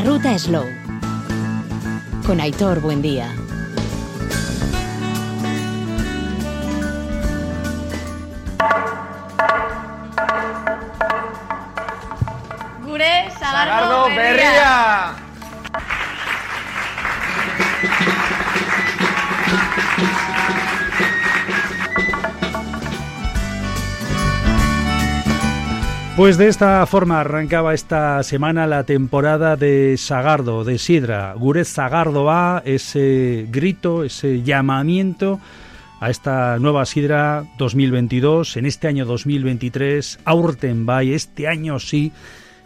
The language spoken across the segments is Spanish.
La ruta Slow. Con Aitor Buendía. Gure Sagardo, Sagardo Berria. Pues de esta forma arrancaba esta semana la temporada de Sagardo, de Sidra. Gure Sagardo va, ese grito, ese llamamiento a esta nueva Sidra 2022, en este año 2023, Aurten Bay, este año sí,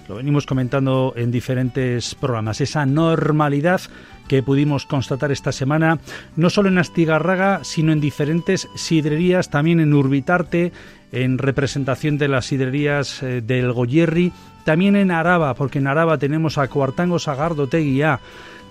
lo venimos comentando en diferentes programas, esa normalidad que pudimos constatar esta semana, no solo en Astigarraga, sino en diferentes sidrerías, también en Urbitarte, en representación de las sidrerías eh, del Goyerri, también en Araba, porque en Araba tenemos a Cuartango Sagardo Teguía,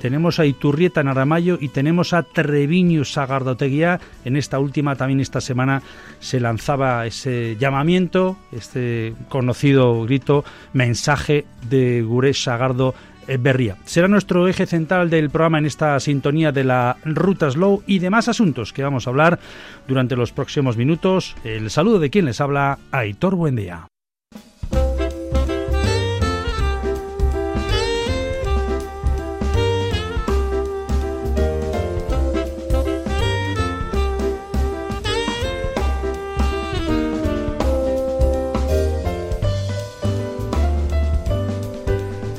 tenemos a Iturrieta en Aramayo y tenemos a Treviño Sagardoteguía. En esta última, también esta semana, se lanzaba ese llamamiento, este conocido grito, mensaje de Gure Sagardo Berría. Será nuestro eje central del programa en esta sintonía de la Ruta Slow y demás asuntos que vamos a hablar durante los próximos minutos. El saludo de quien les habla, Aitor Buendía.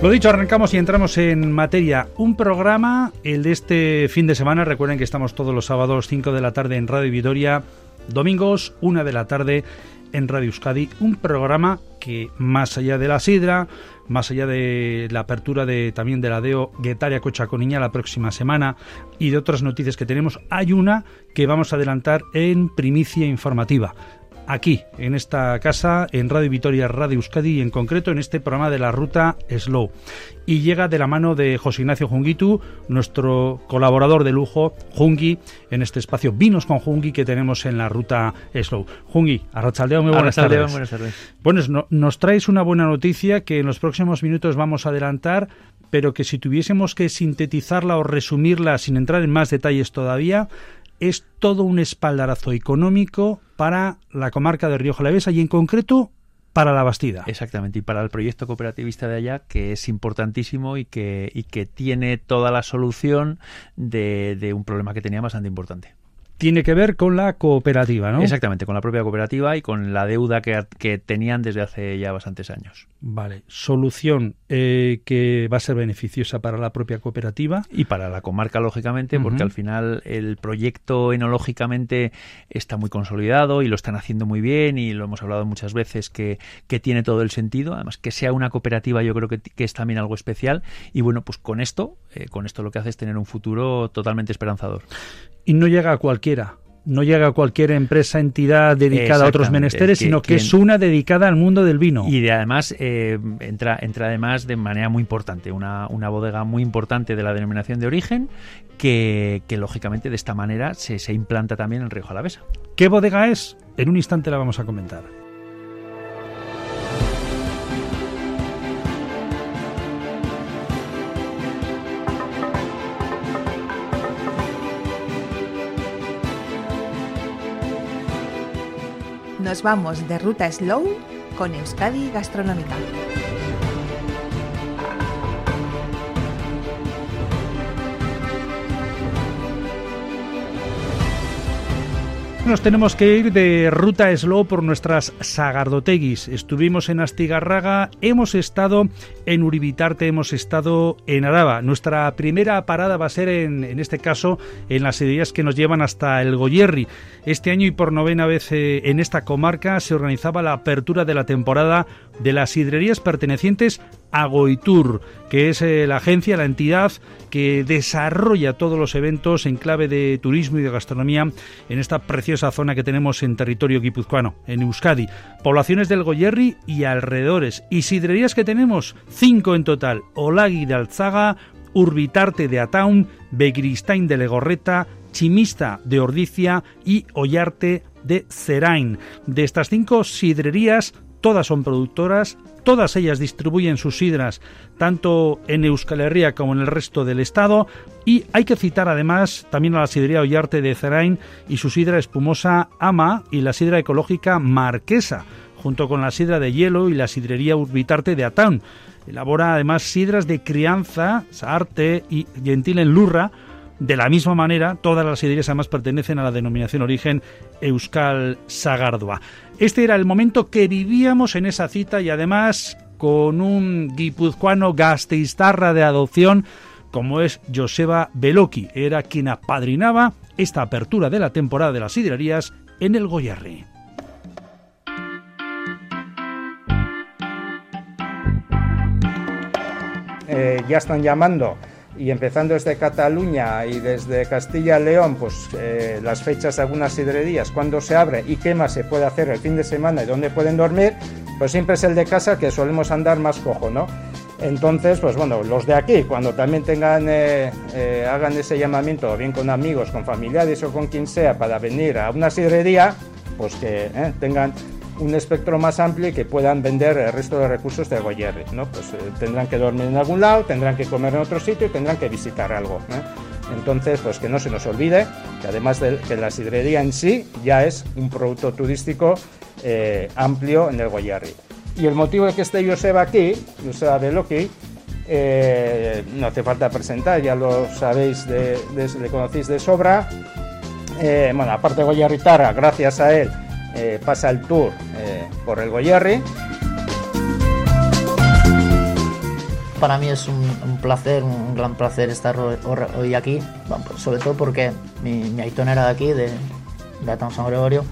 Lo dicho, arrancamos y entramos en materia. Un programa, el de este fin de semana. Recuerden que estamos todos los sábados 5 de la tarde en Radio Vitoria, domingos 1 de la tarde en Radio Euskadi. Un programa que más allá de la sidra, más allá de la apertura de también de la DEO Guetaria Cochaconiña la próxima semana y de otras noticias que tenemos, hay una que vamos a adelantar en primicia informativa aquí, en esta casa, en Radio Vitoria, Radio Euskadi y en concreto en este programa de la ruta Slow. Y llega de la mano de José Ignacio Junguitu, nuestro colaborador de lujo, Jungi, en este espacio Vinos con Jungi que tenemos en la ruta Slow. Jungi, Arrachaldeo, muy buenas tardes. buenas tardes. Bueno, no- nos traes una buena noticia que en los próximos minutos vamos a adelantar, pero que si tuviésemos que sintetizarla o resumirla sin entrar en más detalles todavía, es todo un espaldarazo económico para la comarca de Rioja Alavesa y en concreto para la Bastida. Exactamente, y para el proyecto cooperativista de allá, que es importantísimo y que, y que tiene toda la solución de, de un problema que tenía bastante importante. Tiene que ver con la cooperativa, ¿no? Exactamente, con la propia cooperativa y con la deuda que, que tenían desde hace ya bastantes años. Vale, solución eh, que va a ser beneficiosa para la propia cooperativa. Y para la comarca, lógicamente, porque al final el proyecto enológicamente está muy consolidado y lo están haciendo muy bien y lo hemos hablado muchas veces que, que tiene todo el sentido. Además, que sea una cooperativa yo creo que, que es también algo especial. Y bueno, pues con esto, eh, con esto lo que hace es tener un futuro totalmente esperanzador. Y no llega a cualquiera. No llega a cualquier empresa, entidad dedicada a otros menesteres, que- sino que es una dedicada al mundo del vino. Y de, además eh, entra, entra además de manera muy importante, una, una bodega muy importante de la denominación de origen que, que lógicamente de esta manera se, se implanta también en Rioja Alavesa. ¿Qué bodega es? En un instante la vamos a comentar. Nos vamos de ruta slow con Euskadi Gastronómica. Nos tenemos que ir de ruta slow por nuestras sagardoteguis. Estuvimos en Astigarraga, hemos estado en Uribitarte, hemos estado en Araba. Nuestra primera parada va a ser en, en este caso en las ideas que nos llevan hasta el Goyerri. Este año y por novena vez eh, en esta comarca se organizaba la apertura de la temporada de las sidrerías pertenecientes a Goitur, que es eh, la agencia, la entidad que desarrolla todos los eventos en clave de turismo y de gastronomía en esta preciosa zona que tenemos en territorio guipuzcoano, en Euskadi. Poblaciones del Goyerri y alrededores. Y sidrerías que tenemos, cinco en total. Olagui de Alzaga, Urbitarte de Ataun, Begristain de Legorreta, Chimista de Ordicia y Ollarte de Cerain. De estas cinco sidrerías, todas son productoras, Todas ellas distribuyen sus sidras tanto en Euskal Herria como en el resto del estado. Y hay que citar además también a la sidrería Ollarte de Zerain y su sidra espumosa Ama y la sidra ecológica Marquesa, junto con la sidra de hielo y la sidrería Urbitarte de Ataun. Elabora además sidras de crianza, Saarte y Gentil en Lurra. De la misma manera, todas las sidrerías además pertenecen a la denominación origen Euskal Sagardua. Este era el momento que vivíamos en esa cita y además con un guipuzcoano gasteiztarra de adopción como es Joseba Beloki. Era quien apadrinaba esta apertura de la temporada de las sidrerías en el Goyarri. Eh, ya están llamando y empezando desde Cataluña y desde Castilla y León, pues eh, las fechas de algunas sidrerías, cuándo se abre y qué más se puede hacer el fin de semana y dónde pueden dormir, pues siempre es el de casa que solemos andar más cojo, ¿no? Entonces, pues bueno, los de aquí, cuando también tengan, eh, hagan ese llamamiento, bien con amigos, con familiares o con quien sea, para venir a una sidrería, pues que tengan un espectro más amplio y que puedan vender el resto de recursos de Goyerri. ¿no? Pues eh, tendrán que dormir en algún lado, tendrán que comer en otro sitio y tendrán que visitar algo. Entonces, pues que no se nos olvide que además de que la sidrería en sí ya es un producto turístico eh, amplio en el Goyerri. Y el motivo de que esté Joseba aquí, Joseba Beloki, eh, no hace falta presentar, ya lo sabéis, de, le conocéis de sobra. Eh, bueno, aparte de Goyerritara, gracias a él, eh, pasa el tour eh, por el Goyerri. Para mí es un, placer, un gran placer estar hoy aquí, sobre todo porque mi, mi Aitón era de aquí, de, de San Gregorio,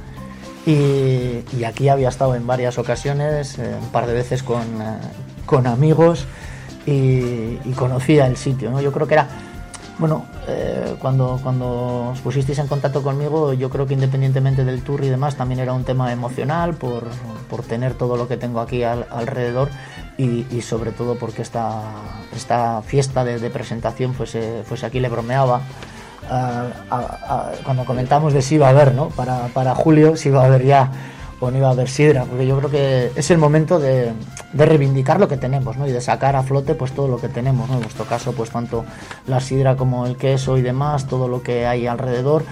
y, aquí había estado en varias ocasiones, eh, un par de veces con, con amigos y, y, conocía el sitio. ¿no? Yo creo que era bueno, eh, cuando, cuando os pusisteis en contacto conmigo, yo creo que independientemente del tour y demás, también era un tema emocional por, por tener todo lo que tengo aquí alrededor y, sobre todo porque esta, esta fiesta de, presentación, pues, pues aquí le bromeaba. cuando comentamos de si iba a haber, ¿no? Para, para julio, si iba a haber ya o no iba a haber sidra, porque yo creo que es el momento de, de, reivindicar lo que tenemos, ¿no? Y de sacar a flote pues todo lo que tenemos, ¿no? En nuestro caso, pues tanto la sidra como el queso y demás, todo lo que hay alrededor.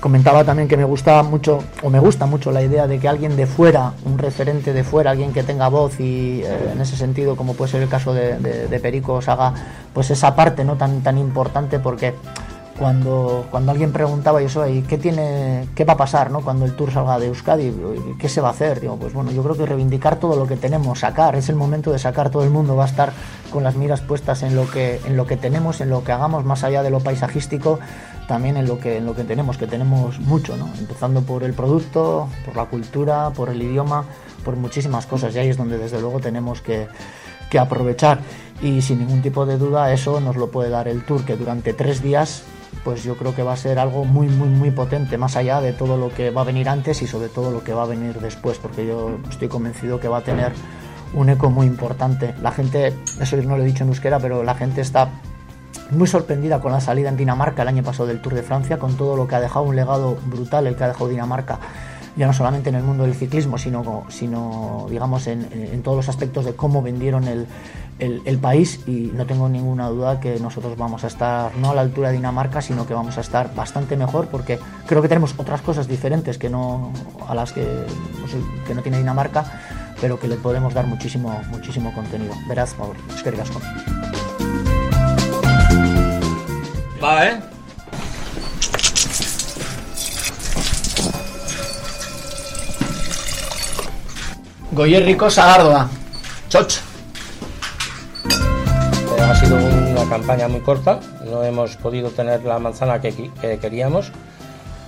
Comentaba también que me gustaba mucho, o me gusta mucho la idea de que alguien de fuera, un referente de fuera, alguien que tenga voz y eh, en ese sentido, como puede ser el caso de, de, de Perico, haga pues esa parte no tan, tan importante porque cuando, cuando alguien preguntaba y eso, ¿y qué, tiene, qué va a pasar ¿no? cuando el tour salga de Euskadi? ¿Qué se va a hacer? Digo, pues bueno, yo creo que reivindicar todo lo que tenemos, sacar, es el momento de sacar, todo el mundo va a estar con las miras puestas en lo que, en lo que tenemos, en lo que hagamos, más allá de lo paisajístico, también en lo que, en lo que tenemos, que tenemos mucho, ¿no? empezando por el producto, por la cultura, por el idioma, por muchísimas cosas, y ahí es donde desde luego tenemos que, que aprovechar. Y sin ningún tipo de duda eso nos lo puede dar el tour, que durante tres días pues yo creo que va a ser algo muy, muy, muy potente, más allá de todo lo que va a venir antes y sobre todo lo que va a venir después, porque yo estoy convencido que va a tener un eco muy importante. La gente, eso no lo he dicho en euskera, pero la gente está muy sorprendida con la salida en Dinamarca el año pasado del Tour de Francia, con todo lo que ha dejado, un legado brutal el que ha dejado Dinamarca, ya no solamente en el mundo del ciclismo, sino, sino digamos, en, en todos los aspectos de cómo vendieron el, el, país y no tengo ninguna duda que nosotros vamos a estar no a la altura de Dinamarca, sino que vamos a estar bastante mejor porque creo que tenemos otras cosas diferentes que no a las que, que no tiene Dinamarca, pero que le podemos dar muchísimo muchísimo contenido. Verás, favor, es que Va, eh. Goyerrico Sagardoa. Choch ha sido una campaña muy corta, no hemos podido tener la manzana que, queríamos,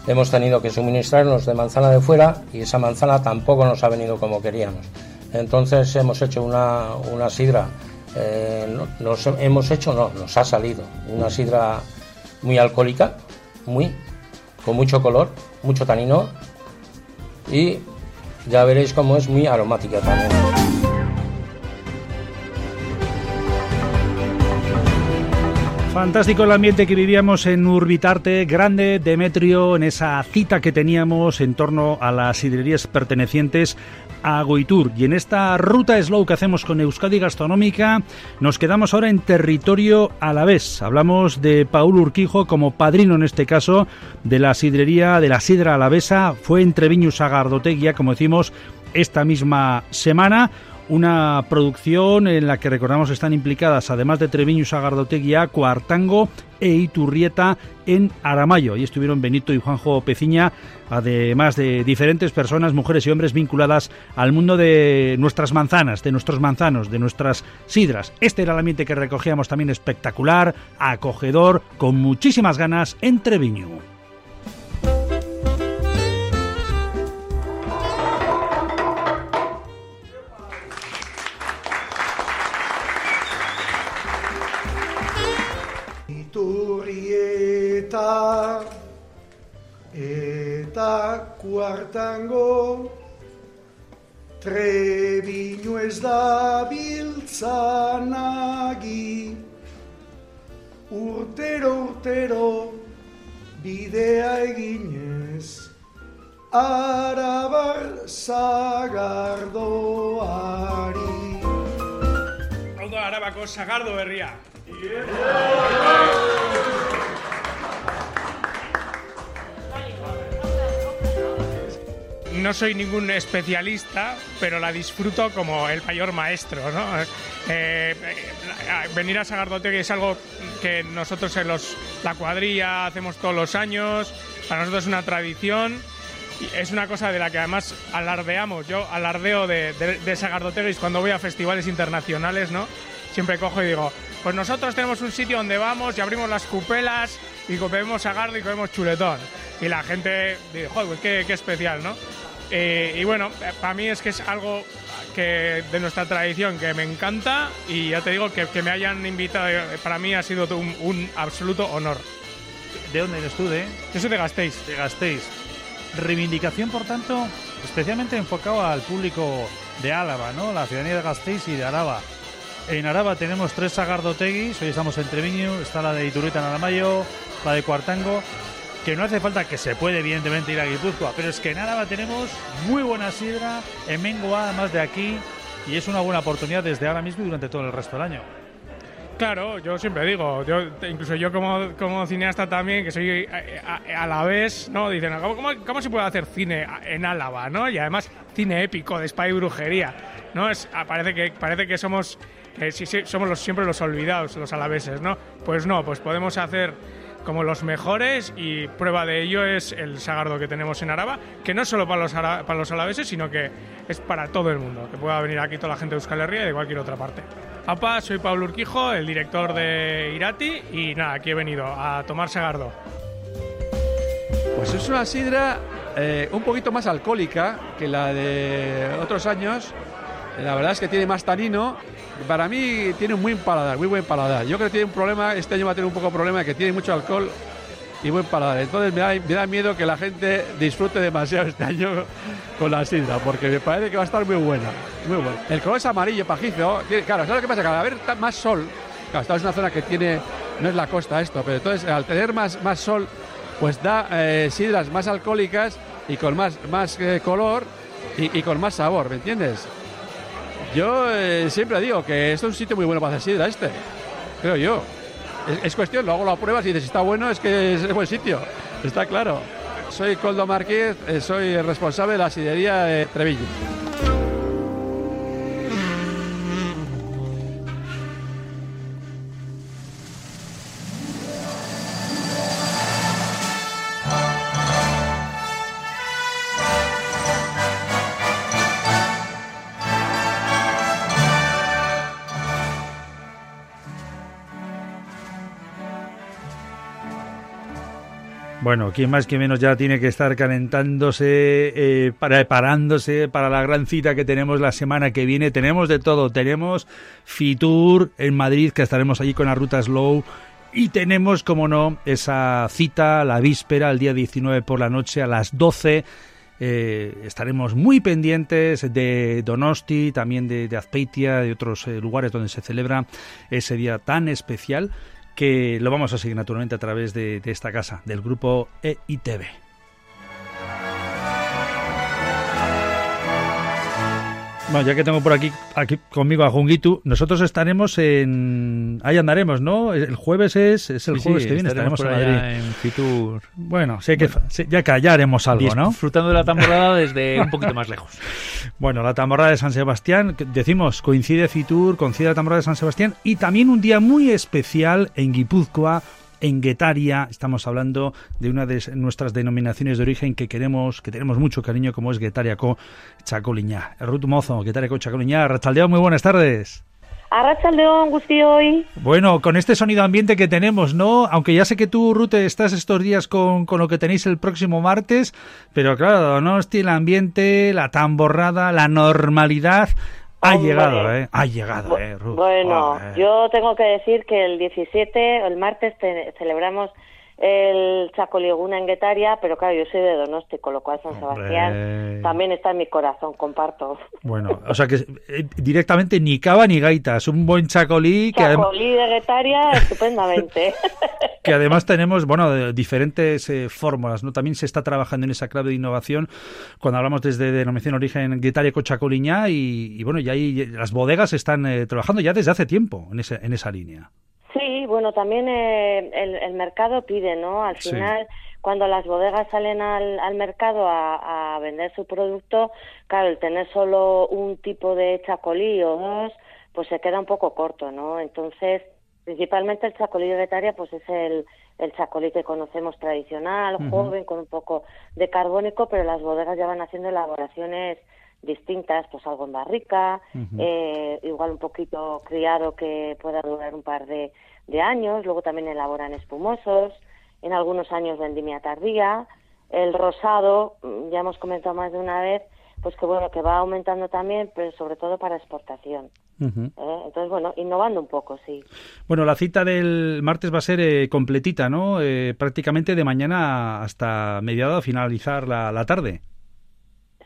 hemos tenido que suministrarnos de manzana de fuera y esa manzana tampoco nos ha venido como queríamos. Entonces hemos hecho una, una sidra, eh, nos hemos hecho, no, nos ha salido una sidra muy alcohólica, muy, con mucho color, mucho tanino y ya veréis cómo es muy aromática también. Fantástico el ambiente que vivíamos en Urbitarte, grande Demetrio, en esa cita que teníamos en torno a las sidrerías pertenecientes a Goitur. Y en esta ruta slow que hacemos con Euskadi Gastronómica, nos quedamos ahora en territorio alavés. Hablamos de Paul Urquijo como padrino en este caso de la sidrería de la sidra alavesa. Fue entre Viñus Agardoteguía, como decimos, esta misma semana una producción en la que recordamos están implicadas, además de Treviño, Sagardoteguía, Cuartango e Iturrieta en Aramayo. Y estuvieron Benito y Juanjo Peciña, además de diferentes personas, mujeres y hombres vinculadas al mundo de nuestras manzanas, de nuestros manzanos, de nuestras sidras. Este era el ambiente que recogíamos también espectacular, acogedor, con muchísimas ganas en Treviño. Eta eta kuartango trebinu ez da biltzanagi urtero urtero bidea eginez arabar zagardoari. Hau da, arabako zagardo berria. No soy ningún especialista, pero la disfruto como el mayor maestro. ¿no? Eh, venir a Sagardotegui es algo que nosotros en los, la cuadrilla hacemos todos los años, para nosotros es una tradición. Es una cosa de la que además alardeamos. Yo alardeo de, de, de cuando voy a festivales internacionales, ¿no? Siempre cojo y digo, pues nosotros tenemos un sitio donde vamos y abrimos las cupelas y comemos sagardo y comemos chuletón. Y la gente dice, joder, pues qué, qué especial, ¿no? Eh, y bueno, para mí es que es algo que de nuestra tradición que me encanta y ya te digo que, que me hayan invitado, para mí ha sido un, un, absoluto honor. ¿De dónde eres tú? De? Yo soy de Gasteiz. De Gasteiz. Reivindicación, por tanto, especialmente enfocado al público de Álava, ¿no? La ciudadanía de Gasteiz y de Araba. En Araba tenemos tres sagardoteguis, hoy estamos en Treviño, está la de Iturrita en Aramayo, la de Cuartango, que no hace falta que se puede evidentemente ir a Guipúzcoa, pero es que en Álava tenemos muy buena sidra, en Mengoa además de aquí, y es una buena oportunidad desde ahora mismo y durante todo el resto del año. Claro, yo siempre digo, yo incluso yo como, como cineasta también, que soy a, a, a la vez, ¿no? Dicen, ¿cómo, ¿cómo, se puede hacer cine en Álava, ¿no? Y además cine épico de espada y brujería, ¿no? Es, parece, que, parece que somos, que sí, sí, somos los, siempre los olvidados, los alaveses, ¿no? Pues no, pues podemos hacer como los mejores y prueba de ello es el sagardo que tenemos en Araba, que no es solo para los, para los alaveses, sino que es para todo el mundo, que pueda venir aquí toda la gente de Euskal Herria y de cualquier otra parte. Apa, soy Pablo Urquijo, el director de Irati y nada, aquí he venido a tomar sagardo. Pues es una sidra eh, un poquito más alcohólica que la de otros años. La verdad es que tiene más tanino para mí tiene un muy paladar, muy buen paladar. Yo creo que tiene un problema, este año va a tener un poco de problema, que tiene mucho alcohol y buen paladar. Entonces me da, me da, miedo que la gente disfrute demasiado este año con la sidra, porque me parece que va a estar muy buena. Muy buena. El color es amarillo, pajizo. Claro, ¿sabes lo que pasa? Que al haber más sol, claro, esta es una zona que tiene, no es la costa esto, pero entonces al tener más, más sol, pues da eh, sidras más alcohólicas y con más, más eh, color y, y con más sabor, ¿me entiendes? Yo eh, siempre digo que esto es un sitio muy bueno para hacer sidra este, creo yo. Es, es, cuestión, luego lo pruebas y dices si está bueno, es que es buen sitio, está claro. Soy Coldo Márquez, eh, soy responsable de la sidería de Treviño. Bueno, quien más que menos ya tiene que estar calentándose, eh, preparándose para la gran cita que tenemos la semana que viene. Tenemos de todo. Tenemos Fitur en Madrid, que estaremos allí con la ruta Slow. Y tenemos, como no, esa cita, la víspera, el día 19 por la noche a las 12. Eh, estaremos muy pendientes de Donosti, también de, de Azpeitia, de otros eh, lugares donde se celebra ese día tan especial que lo vamos a seguir naturalmente a través de, esta casa, del grupo EITV. Bueno, ya que tengo por aquí, aquí conmigo a Jungitu, nosotros estaremos en... Ahí andaremos, ¿no? El jueves es, es el Sí, jueves sí, que viene, estaremos en Madrid. en Fitur. Bueno, sí que, sí, ya haremos algo, ¿no? Disfrutando de la temporada desde un poquito más lejos. Bueno, la tamborrada de San Sebastián, decimos, coincide Fitur, coincide la tamborrada de San Sebastián y también un día muy especial en Guipúzcoa, en Guetaria, estamos hablando de una de nuestras denominaciones de origen que queremos, que tenemos mucho cariño, como es Guetariaco Chacoliñá. Ruth Mozo, Guetariaco Chacoliñá, Rachaldeo, muy buenas tardes. Arratsaldeon guztioi. Bueno, con este sonido ambiente que tenemos, ¿no? Aunque ya sé que tú, Ruth, estás estos días con, con lo que tenéis el próximo martes, pero claro, no el ambiente, la tamborrada, la normalidad, ha llegado, ¿eh? Ha llegado, ¿eh, Ruth? Bueno, yo tengo que decir que el 17, el martes, te- celebramos el Chacoliguna en Guetaria, pero claro, yo soy de Donosti, con lo cual San Sebastián también está en mi corazón, comparto. Bueno, o sea que eh, directamente ni cava ni gaita, es un buen chacolí que. Chacolí de Guetaria, estupendamente. que además tenemos, bueno, diferentes eh, fórmulas, ¿no? También se está trabajando en esa clave de innovación cuando hablamos desde denominación origen Guetaria Cochacoliña y, y bueno, ya ahí las bodegas están eh, trabajando ya desde hace tiempo en, ese, en esa línea. Sí, bueno, también eh, el, el mercado pide, ¿no? Al Sí. final, cuando las bodegas salen al, al mercado a, a vender su producto, claro, el tener solo un tipo de chacolí o dos, pues se queda un poco corto, ¿no? Entonces, principalmente el chacolí de Betaria, pues es el, el chacolí que conocemos tradicional, joven, con un poco de carbónico, pero las bodegas ya van haciendo elaboraciones distintas, pues algo barrica, Ujú. eh, igual un poquito criado que pueda durar un par de, de años, luego también elaboran espumosos, en algunos años vendimia tardía, el rosado, mm, ya hemos comentado más de una vez, pues que bueno, que va aumentando también, pero sobre todo para exportación. ¿eh? Entonces, bueno, innovando un poco, sí. Bueno, la cita del martes va a ser eh, completita, ¿no? Eh, prácticamente de mañana hasta mediado a finalizar la, la tarde.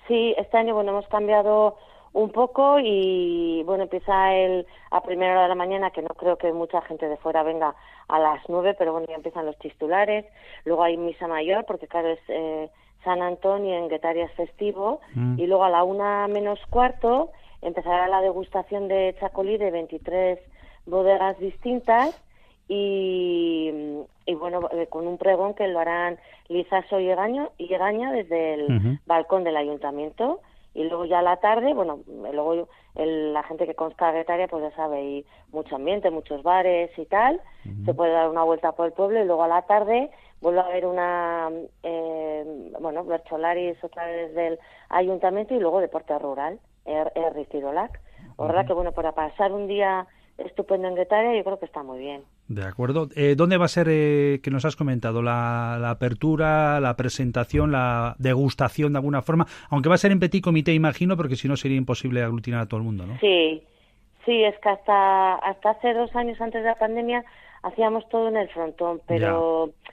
Sí, este año, bueno, hemos cambiado un poco y, bueno, empieza el, a primera hora de la mañana, que no creo que mucha gente de fuera venga a las nueve, pero bueno, ya empiezan los titulares. Luego hay misa mayor, porque claro, es eh, San Antonio en Guetaria es festivo. Mm. Y luego a la una menos cuarto empezará la degustación de chacolí de 23 bodegas distintas y, y bueno, eh, con un pregón que lo harán Lizaso y Egaño, y Egaña desde el balcón del ayuntamiento. Y luego ya a la tarde, bueno, luego el- la gente que consta Guetaria pues ya sabe, hay mucho ambiente, muchos bares y tal, se puede dar una vuelta por el pueblo y luego a la tarde vuelve a haber una, eh, bueno, Bercholaris otra vez del ayuntamiento y luego deporte rural, Er- Erri Tirolac. La verdad que bueno, para pasar un día estupendo en Guetaria yo creo que está muy bien. De acuerdo. Eh, ¿Dónde va a ser, eh, que nos has comentado, la, la apertura, la presentación, la degustación de alguna forma? Aunque va a ser en petit comité, imagino, porque si no sería imposible aglutinar a todo el mundo, ¿no? Sí, sí, es que hasta, hasta hace dos años antes de la pandemia hacíamos todo en el frontón, pero ya,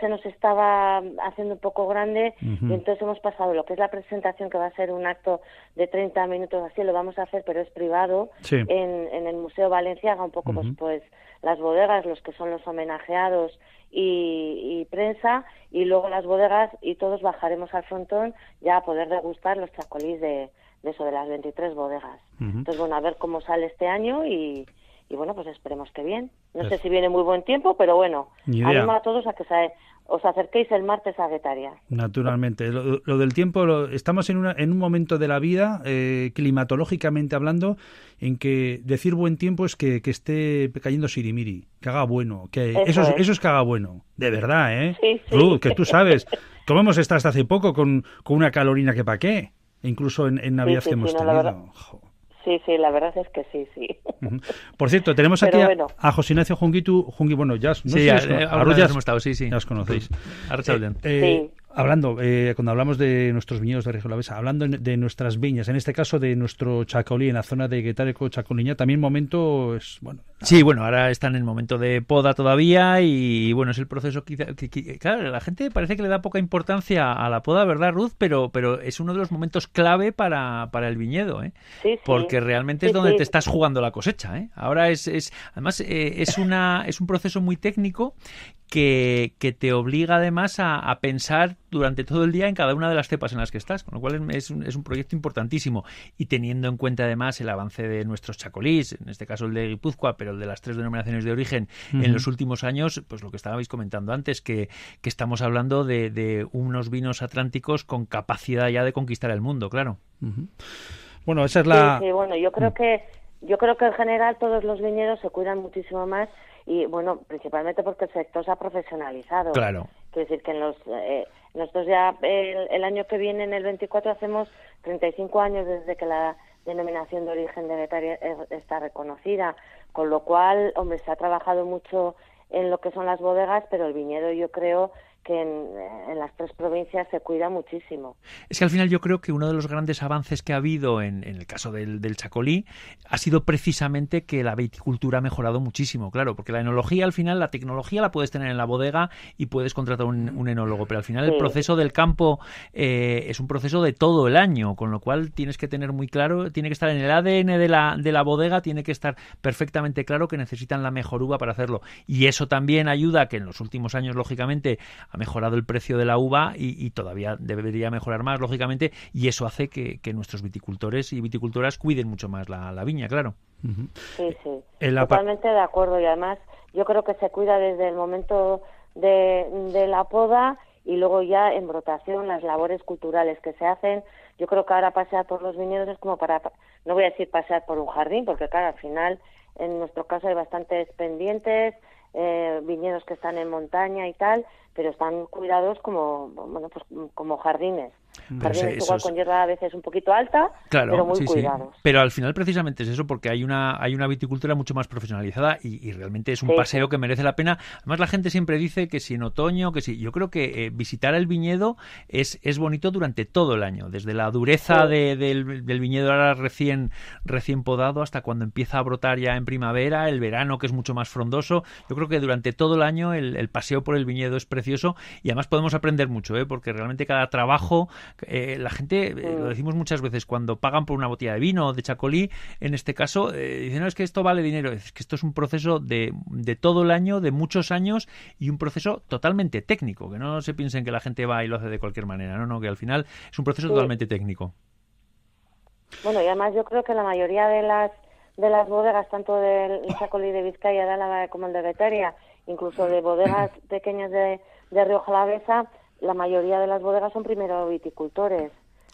se nos estaba haciendo un poco grande y entonces hemos pasado lo que es la presentación, que va a ser un acto de 30 minutos así, lo vamos a hacer, pero es privado, Sí. en, en el Museo Valenciaga, un poco pues, Ujú. pues las bodegas, los que son los homenajeados y, y prensa, y luego las bodegas y todos bajaremos al frontón ya a poder degustar los chacolís de, de eso, de las 23 bodegas. Entonces, bueno, a ver cómo sale este año y, y bueno, pues esperemos que bien. No sé si viene muy buen tiempo, pero bueno, animo a todos a que se- os acerquéis el martes a Guetaria. Naturalmente. Lo, lo del tiempo, lo- estamos en, una- en un momento de la vida, eh, climatológicamente hablando, en que decir buen tiempo es que, que esté cayendo sirimiri, que haga bueno, que Eso eso, es, es. eso es que haga bueno, de verdad, ¿eh? Sí, sí. Ruth, que tú sabes, cómo hemos estado hasta hace poco con, con una calorina que pa' qué, incluso en, en Navidad sí, que hemos no, tenido. Sí, sí, la verdad es que sí, sí. Por cierto, tenemos aquí a, bueno. a José Ignacio Junguitu. Jungi, bueno, ya, no Sí, sé si ya, os- eh, a vez ya hemos estado, sí, sí. Ya os conocéis. Arratsaldeon. Eh, Hablando, eh, cuando hablamos de nuestros viñedos de Alavesa, hablando de nuestras viñas, en este caso de nuestro Chacolí, en la zona de Guetareco, Chacoliña, también momento es, bueno... Sí, bueno, ahora están en momento de poda todavía y, bueno, es el proceso que, claro, la gente parece que le da poca importancia a la poda, ¿verdad, Ruth? Pero, pero es uno de los momentos clave para, para el viñedo, ¿eh? Porque realmente es donde te estás jugando la cosecha, ¿eh? Ahora es, es además, eh, es, una, es un proceso muy técnico que, que, te obliga además a, a, pensar durante todo el día en cada una de las cepas en las que estás, con lo cual es un, es un, proyecto importantísimo. Y teniendo en cuenta además el avance de nuestros chacolís, en este caso el de Guipúzcoa, pero el de las tres denominaciones de origen uh -huh. en los últimos años, pues lo que estabais comentando antes, que, que estamos hablando de, de, unos vinos atlánticos con capacidad ya de conquistar el mundo, claro. Uh -huh. Bueno, esa es la... Sí, sí, bueno, yo creo que yo creo que en general todos los viñedos se cuidan muchísimo más y bueno, principalmente porque el sector se ha profesionalizado. Claro. Quiero decir que en los, eh, nosotros ya el, el, año que viene, en el 24, hacemos 35 años desde que la denominación de origen de Betaria está reconocida, con lo cual, hombre, se ha trabajado mucho en lo que son las bodegas, pero el viñedo yo creo que en, en, las tres provincias se cuida muchísimo. Es que al final yo creo que uno de los grandes avances que ha habido en, en el caso del, del, Chacolí ha sido precisamente que la viticultura ha mejorado muchísimo, claro, porque la enología al final, la tecnología la puedes tener en la bodega y puedes contratar un, un enólogo, pero al final sí. el proceso del campo eh, es un proceso de todo el año, con lo cual tienes que tener muy claro, tiene que estar en el ADN de la, de la bodega, tiene que estar perfectamente claro que necesitan la mejor uva para hacerlo. Y eso también ayuda a que en los últimos años, lógicamente, ha mejorado el precio de la uva y, y, todavía debería mejorar más, lógicamente, y eso hace que, que nuestros viticultores y viticultoras cuiden mucho más la, la viña, claro. Uh -huh. Sí, sí, el totalmente de acuerdo y además yo creo que se cuida desde el momento de, de la poda y luego ya en brotación las labores culturales que se hacen. Yo creo que ahora pasear por los viñedos es como para, no voy a decir pasear por un jardín, porque claro, al final en nuestro caso hay bastantes pendientes, eh, viñedos que están en montaña y tal, pero están cuidados como bueno pues como jardines. Jardines igual con hierba a veces un poquito alta, claro, pero muy sí, cuidados. Sí. Pero al final precisamente es eso, porque hay una, hay una viticultura mucho más profesionalizada y, y realmente es un sí, paseo que merece la pena. Además la gente siempre dice que si en otoño, que si... Yo creo que eh, visitar el viñedo es, es bonito durante todo el año, desde la dureza de, del, del, viñedo ahora recién, recién podado hasta cuando empieza a brotar ya en primavera, el verano que es mucho más frondoso. Yo creo que durante todo el año el, el paseo por el viñedo es precioso y además podemos aprender mucho, ¿eh? porque realmente cada trabajo eh, la gente, eh, lo decimos muchas veces, cuando pagan por una botella de vino o de chacolí, en este caso, eh, dicen, no, es que esto vale dinero. Es que esto es un proceso de, de, todo el año, de muchos años y un proceso totalmente técnico, que no se piensen que la gente va y lo hace de cualquier manera, no, no, que al final es un proceso sí. totalmente técnico. Bueno, y además yo creo que la mayoría de las de las bodegas, tanto del chacolí de Vizcaya, de Álava como el de Beteria, incluso de bodegas pequeñas de, de Rioja Alavesa, la mayoría de las bodegas son primero viticultores.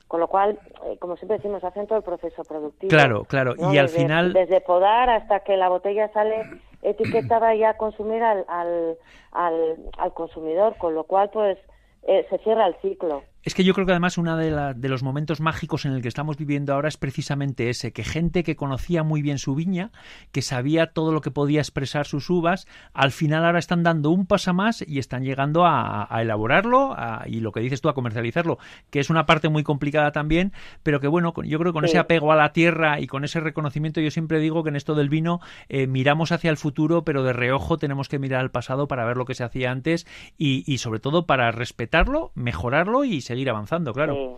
Con lo cual, eh, como siempre decimos, hacen todo el proceso productivo. Claro, claro. ¿no? Y al desde, final. Desde podar hasta que la botella sale etiquetada ya a consumir al, al, al, al consumidor. Con lo cual, pues, eh, se cierra el ciclo. Es que yo creo que además uno de, la, de, los momentos mágicos en el que estamos viviendo ahora es precisamente ese, que gente que conocía muy bien su viña, que sabía todo lo que podía expresar sus uvas, al final ahora están dando un paso más y están llegando a, a elaborarlo a, y lo que dices tú, a comercializarlo, que es una parte muy complicada también, pero que bueno, yo creo que con sí. ese apego a la tierra y con ese reconocimiento, yo siempre digo que en esto del vino eh, miramos hacia el futuro, pero de reojo tenemos que mirar al pasado para ver lo que se hacía antes y, y sobre todo para respetarlo, mejorarlo y seguir avanzando, claro. Sí.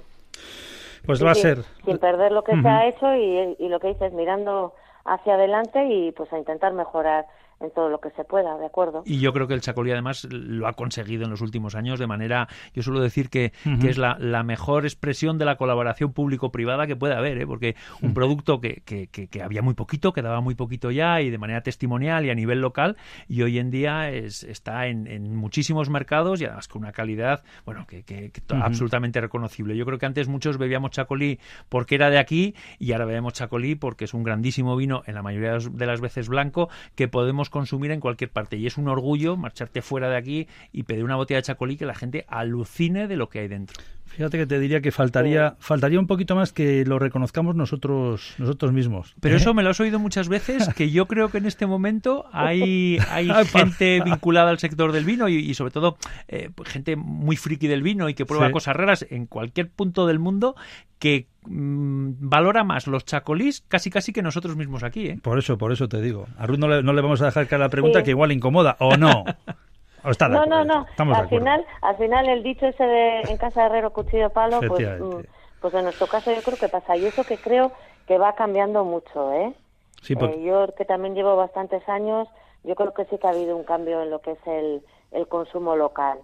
Pues sí, va a ser. Sin perder lo que uh -huh. se ha hecho y, y, lo que dices, mirando hacia adelante y pues a intentar mejorar en todo lo que se pueda, ¿de acuerdo? Y yo creo que el Chacolí además lo ha conseguido en los últimos años de manera, yo suelo decir que, uh -huh. que es la, la, mejor expresión de la colaboración público-privada que puede haber, ¿eh? porque un uh -huh. producto que, que, que, había muy poquito, que daba muy poquito ya y de manera testimonial y a nivel local, y hoy en día es, está en, en, muchísimos mercados y además con una calidad, bueno, que, que uh -huh. absolutamente reconocible. Yo creo que antes muchos bebíamos Chacolí porque era de aquí y ahora bebemos Chacolí porque es un grandísimo vino, en la mayoría de las veces blanco, que podemos consumir en cualquier parte. Y es un orgullo marcharte fuera de aquí y pedir una botella de chacolí que la gente alucine de lo que hay dentro. Fíjate que te diría que faltaría, faltaría un poquito más que lo reconozcamos nosotros, nosotros mismos. Pero ¿Eh? eso me lo has oído muchas veces, que yo creo que en este momento hay, hay gente vinculada al sector del vino y, y sobre todo eh, pues gente muy friki del vino y que prueba Sí. cosas raras en cualquier punto del mundo que mm, valora más los chacolís casi casi que nosotros mismos aquí, ¿eh? Por eso, por eso te digo. A Ruth no le, no le vamos a dejar caer la pregunta Sí. que igual incomoda, ¿o no? ¿O está de No, no, no. Estamos Al final, al final el dicho ese de en casa de herrero cuchillo palo, pues, mm, pues en nuestro caso yo creo que pasa. Y eso que creo que va cambiando mucho, ¿eh? Sí, pues- por- Eh, yo que también llevo bastantes años, yo creo que sí que ha habido un cambio en lo que es el, el consumo local.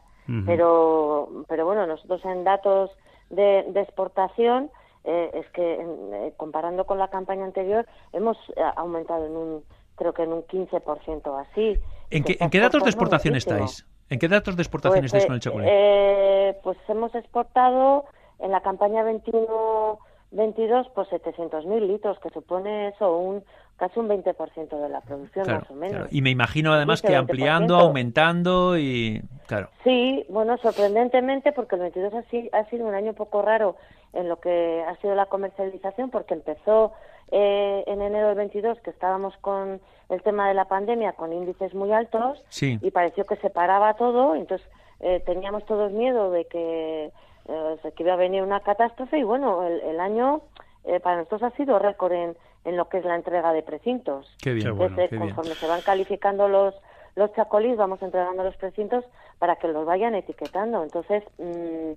Pero, pero bueno, nosotros en datos de, de exportación, eh, es que en- eh, comparando con la campaña anterior, hemos eh, aumentado en un, creo que en un 15% o así. ¿En qué, en qué datos de exportación muchísimo. estáis? ¿En qué datos de exportación Pues, estáis eh, con el chocolate? eh, pues hemos exportado en la campaña 21-22 pues 700.000 litros, que supone eso, un casi un 20% de la producción Claro, más o menos. claro. Y me imagino además que 15-20%. ampliando, aumentando y claro. Sí, bueno, sorprendentemente porque el 22 ha, si- ha sido un año un poco raro en lo que ha sido la comercialización porque empezó eh, en enero del 22 que estábamos con el tema de la pandemia con índices muy altos Sí. y pareció que se paraba todo, entonces eh, teníamos todos miedo de que, eh, que iba a venir una catástrofe y bueno, el, el año eh, para nosotros ha sido récord en, en lo que es la entrega de precintos. Qué bien, Entonces, bueno, qué bien. conforme se van calificando los los chacolís, vamos entregando los precintos para que los vayan etiquetando. Entonces, mm,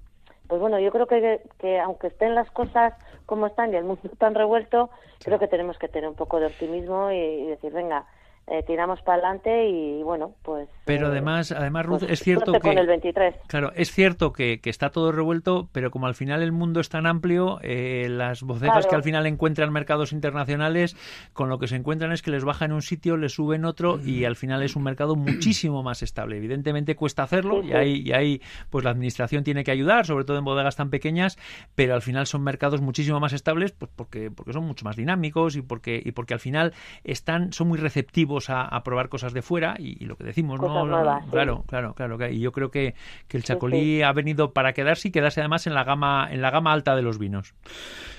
pues bueno, yo creo que, que aunque estén las cosas como están y el mundo tan revuelto, creo que tenemos que tener un poco de optimismo y, y decir, venga, eh, tiramos para adelante y bueno, pues... Pero eh, además, además Ruth, pues, es cierto que con el 23. Claro, es cierto que, que está todo revuelto, pero como al final el mundo es tan amplio, eh, las bodegas Claro. que al final encuentran mercados internacionales, con lo que se encuentran es que les bajan en un sitio, les suben otro y al final es un mercado muchísimo más estable. Evidentemente cuesta hacerlo Sí, y sí. ahí, y ahí pues la administración tiene que ayudar, sobre todo en bodegas tan pequeñas, pero al final son mercados muchísimo más estables pues porque, porque son mucho más dinámicos y porque, y porque al final están, son muy receptivos a, a probar cosas de fuera y, y lo que decimos, Cosas ¿no? nuevas, sí. claro, claro, claro, claro. Y yo creo que, que el chacolí ha venido para quedarse y quedarse además en la gama, en la gama alta de los vinos.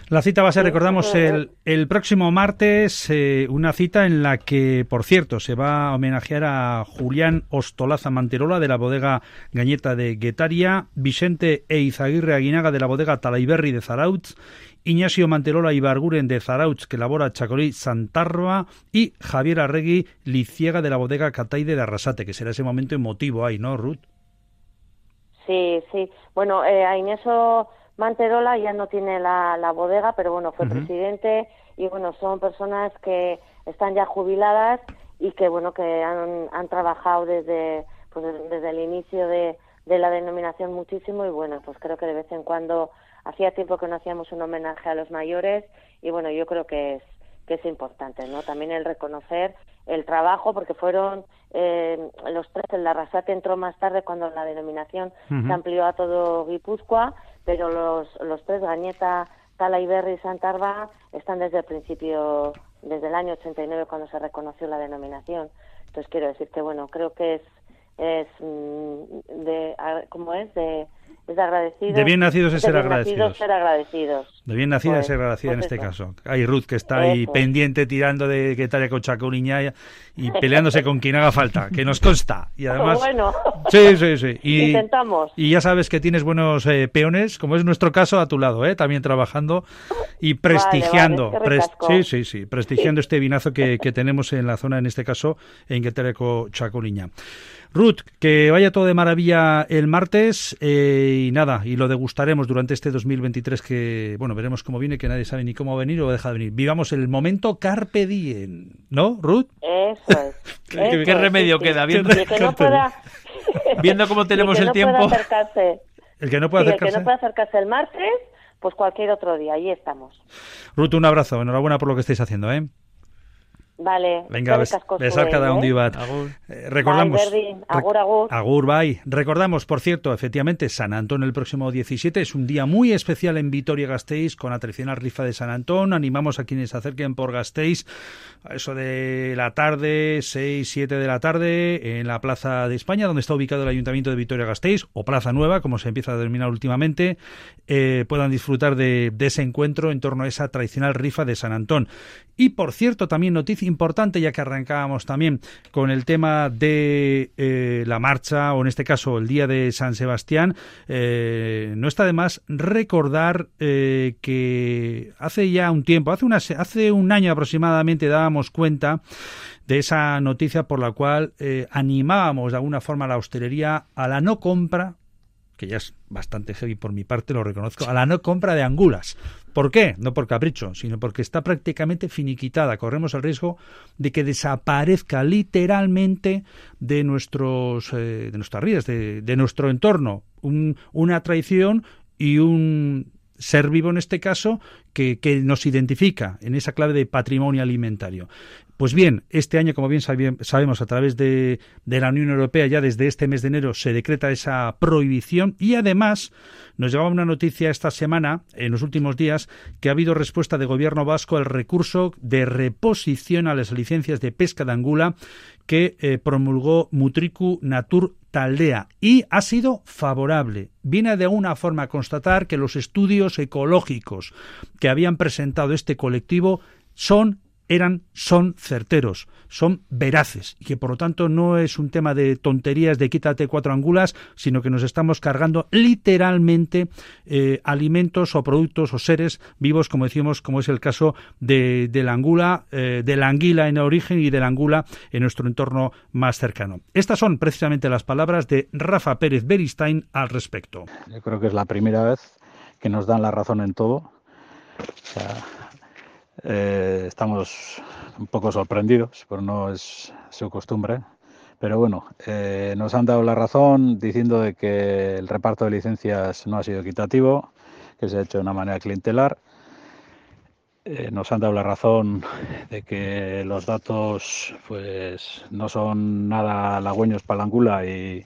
La cita va a ser, recordamos, el, el próximo martes, eh, una cita en la que, por cierto, se va a homenajear a Julián Ostolaza Manterola de la bodega Gañeta de Guetaria, Vicente Eizaguirre Aguinaga de la bodega Talaiberri de Zarautz, Ignacio Manterola Ibarguren de Zarautz, que elabora Chacolí Santarva, y Javier Arregui Liciega de la bodega Cataide de Arrasate, que será ese momento emotivo ahí, ¿no, Ruth? Sí, sí. Bueno, eh, a Ineso Manterola ya no tiene la, la bodega, pero bueno, fue presidente y bueno, son personas que están ya jubiladas y que bueno, que han, han trabajado desde, pues, desde el inicio de, de la denominación muchísimo y bueno, pues creo que de vez en cuando hacía tiempo que no hacíamos un homenaje a los mayores y bueno, yo creo que es que es importante, ¿no? También el reconocer el trabajo, porque fueron eh, los tres, el de Arrasate entró más tarde cuando la denominación se amplió a todo Guipúzcoa, pero los, los tres, Gañeta, Tala Iberri y Santarva, están desde el principio, desde el año 89 cuando se reconoció la denominación. Entonces quiero decir que, bueno, creo que es, es mm, de, ¿cómo es? De, es de bien nacidos es de ser bien agradecidos. ser agradecidos. De bien nacida Pues- es ser agradecida en pues este eso. caso. Hay Ruth que está ahí pendiente tirando de Guetaria con Chacoliña y peleándose con quien haga falta, que nos consta. Y además, bueno, sí, sí, sí. Y, intentamos. y ya sabes que tienes buenos eh, peones, como es nuestro caso, a tu lado, ¿eh? también trabajando y prestigiando. vale, que sí, sí, sí, prestigiando este vinazo que, que tenemos en la zona, en este caso, en Guetaria con Chacoliña. Ruth, que vaya todo de maravilla el martes eh, y nada, y lo degustaremos durante este 2023 que, bueno, veremos cómo viene, que nadie sabe ni cómo va a venir o deja de venir. Vivamos el momento carpe diem, ¿no, Ruth? Eso es. ¿Qué- eso qué es, remedio sí, queda? Viendo- que no pueda, Viendo cómo tenemos que el tiempo. Acercarse, El que no pueda sí, el que acercarse. no pueda acercarse el martes, pues cualquier otro día, ahí estamos. Ruth, un abrazo, enhorabuena por lo que estáis haciendo, ¿eh? Vale. Venga, eskerrik asko besar cada zuei, un eh? bat. Eh, recordamos. Agur, agur. Agur, bye. Recordamos, por cierto, efectivamente, San Antón el próximo 17 es un día muy especial en Vitoria-Gasteiz con la tradicional rifa de San Antón. Animamos a quienes se acerquen por Gasteiz a eso de la tarde, 6, 7 de la tarde, en la Plaza de España, donde está ubicado el Ayuntamiento de Vitoria-Gasteiz, o Plaza Nueva, como se empieza a denominar últimamente, eh, puedan disfrutar de, de ese encuentro en torno a esa tradicional rifa de San Antón. Y por cierto, también noticia importante, ya que arrancábamos también con el tema de eh, la marcha, o en este caso el día de San Sebastián, eh, no está de más recordar eh, que hace ya un tiempo, hace, una, hace un año aproximadamente, dábamos cuenta de esa noticia por la cual animábamos de alguna forma a la hostelería a la no compra que ya es bastante heavy por mi parte, lo reconozco, a la no compra de angulas. ¿Por qué? No por capricho, sino porque está prácticamente finiquitada. Corremos el riesgo de que desaparezca literalmente de nuestros eh, de nuestras rías, de, de nuestro entorno, un, una traición y un ser vivo en este caso que, que, nos identifica en esa clave de patrimonio alimentario. Pues bien, este año, como bien sabemos, a través de, la Unión Europea, ya desde este mes de enero se decreta esa prohibición y además nos llevaba una noticia esta semana, en los últimos días, que ha habido respuesta de gobierno vasco al recurso de reposición a las licencias de pesca de angula que eh, promulgó Mutriku Natur Taldea y ha sido favorable. Viene de alguna forma a constatar que los estudios ecológicos que habían presentado este colectivo son eran, son certeros, son veraces y que por lo tanto no es un tema de tonterías de quítate cuatro angulas, sino que nos estamos cargando literalmente eh, alimentos o productos o seres vivos, como decimos, como es el caso de, la angula, eh, de la anguila en origen y de la angula en nuestro entorno más cercano. Estas son precisamente las palabras de Rafa Pérez Beristain al respecto. Yo creo que es la primera vez que nos dan la razón en todo. O sea, eh, estamos un poco sorprendidos, pero no es su costumbre. Pero bueno, eh, nos han dado la razón diciendo de que el reparto de licencias no ha sido equitativo, que se ha hecho de una manera clientelar. Eh, nos han dado la razón de que los datos pues no son nada halagüeños para la angula y,